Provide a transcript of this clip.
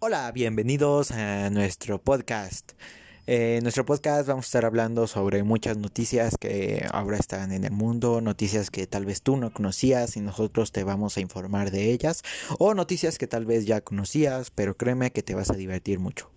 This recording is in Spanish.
Hola, bienvenidos a nuestro podcast. Eh, en nuestro podcast vamos a estar hablando sobre muchas noticias que ahora están en el mundo, noticias que tal vez tú no conocías y nosotros te vamos a informar de ellas, o noticias que tal vez ya conocías, pero créeme que te vas a divertir mucho.